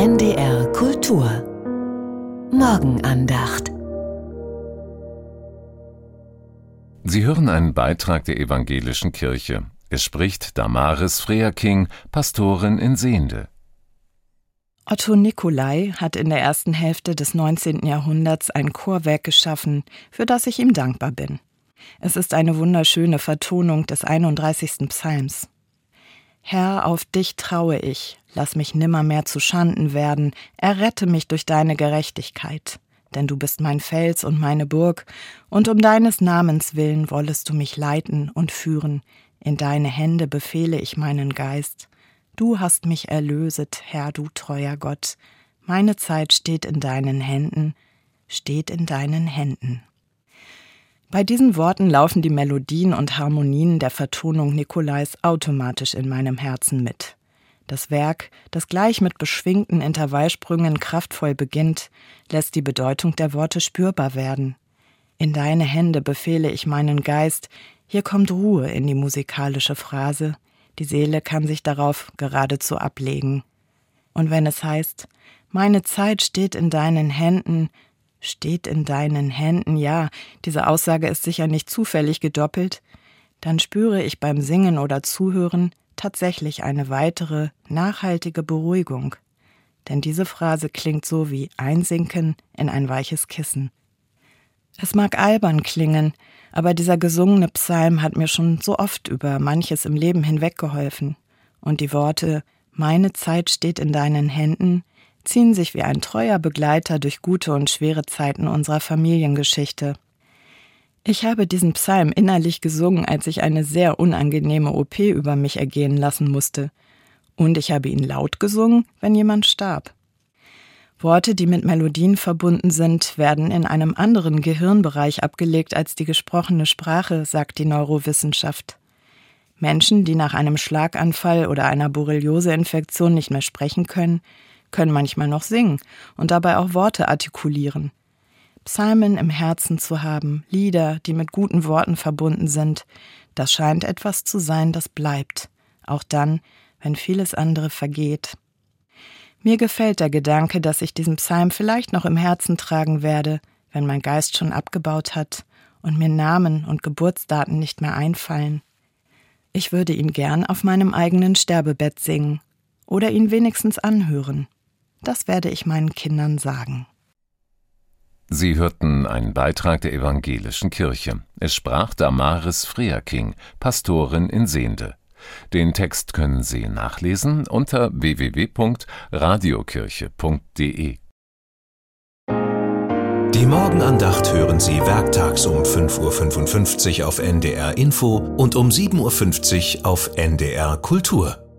NDR Kultur Morgenandacht Sie hören einen Beitrag der evangelischen Kirche. Es spricht Damaris Freaking, Pastorin in Sehende. Otto Nicolai hat in der ersten Hälfte des 19. Jahrhunderts ein Chorwerk geschaffen, für das ich ihm dankbar bin. Es ist eine wunderschöne Vertonung des 31. Psalms. Herr, auf dich traue ich, lass mich nimmermehr zu Schanden werden, errette mich durch deine Gerechtigkeit. Denn du bist mein Fels und meine Burg, und um deines Namens willen wollest du mich leiten und führen, in deine Hände befehle ich meinen Geist. Du hast mich erlöset, Herr, du treuer Gott. Meine Zeit steht in deinen Händen, steht in deinen Händen. Bei diesen Worten laufen die Melodien und Harmonien der Vertonung Nikolais automatisch in meinem Herzen mit. Das Werk, das gleich mit beschwingten Intervallsprüngen kraftvoll beginnt, lässt die Bedeutung der Worte spürbar werden. In deine Hände befehle ich meinen Geist, hier kommt Ruhe in die musikalische Phrase, die Seele kann sich darauf geradezu ablegen. Und wenn es heißt, meine Zeit steht in deinen Händen, steht in deinen Händen, ja, diese Aussage ist sicher nicht zufällig gedoppelt, dann spüre ich beim Singen oder Zuhören tatsächlich eine weitere, nachhaltige Beruhigung. Denn diese Phrase klingt so wie Einsinken in ein weiches Kissen. Es mag albern klingen, aber dieser gesungene Psalm hat mir schon so oft über manches im Leben hinweggeholfen. Und die Worte Meine Zeit steht in deinen Händen ziehen sich wie ein treuer Begleiter durch gute und schwere Zeiten unserer Familiengeschichte. Ich habe diesen Psalm innerlich gesungen, als ich eine sehr unangenehme OP über mich ergehen lassen musste. Und ich habe ihn laut gesungen, wenn jemand starb. Worte, die mit Melodien verbunden sind, werden in einem anderen Gehirnbereich abgelegt als die gesprochene Sprache, sagt die Neurowissenschaft. Menschen, die nach einem Schlaganfall oder einer Borrelioseinfektion nicht mehr sprechen können, können manchmal noch singen und dabei auch Worte artikulieren. Psalmen im Herzen zu haben, Lieder, die mit guten Worten verbunden sind, das scheint etwas zu sein, das bleibt, auch dann, wenn vieles andere vergeht. Mir gefällt der Gedanke, dass ich diesen Psalm vielleicht noch im Herzen tragen werde, wenn mein Geist schon abgebaut hat und mir Namen und Geburtsdaten nicht mehr einfallen. Ich würde ihn gern auf meinem eigenen Sterbebett singen oder ihn wenigstens anhören. Das werde ich meinen Kindern sagen. Sie hörten einen Beitrag der evangelischen Kirche. Es sprach Damaris Freaking, Pastorin in Sehende. Den Text können Sie nachlesen unter www.radiokirche.de. Die Morgenandacht hören Sie werktags um 5.55 Uhr auf NDR Info und um 7.50 Uhr auf NDR Kultur.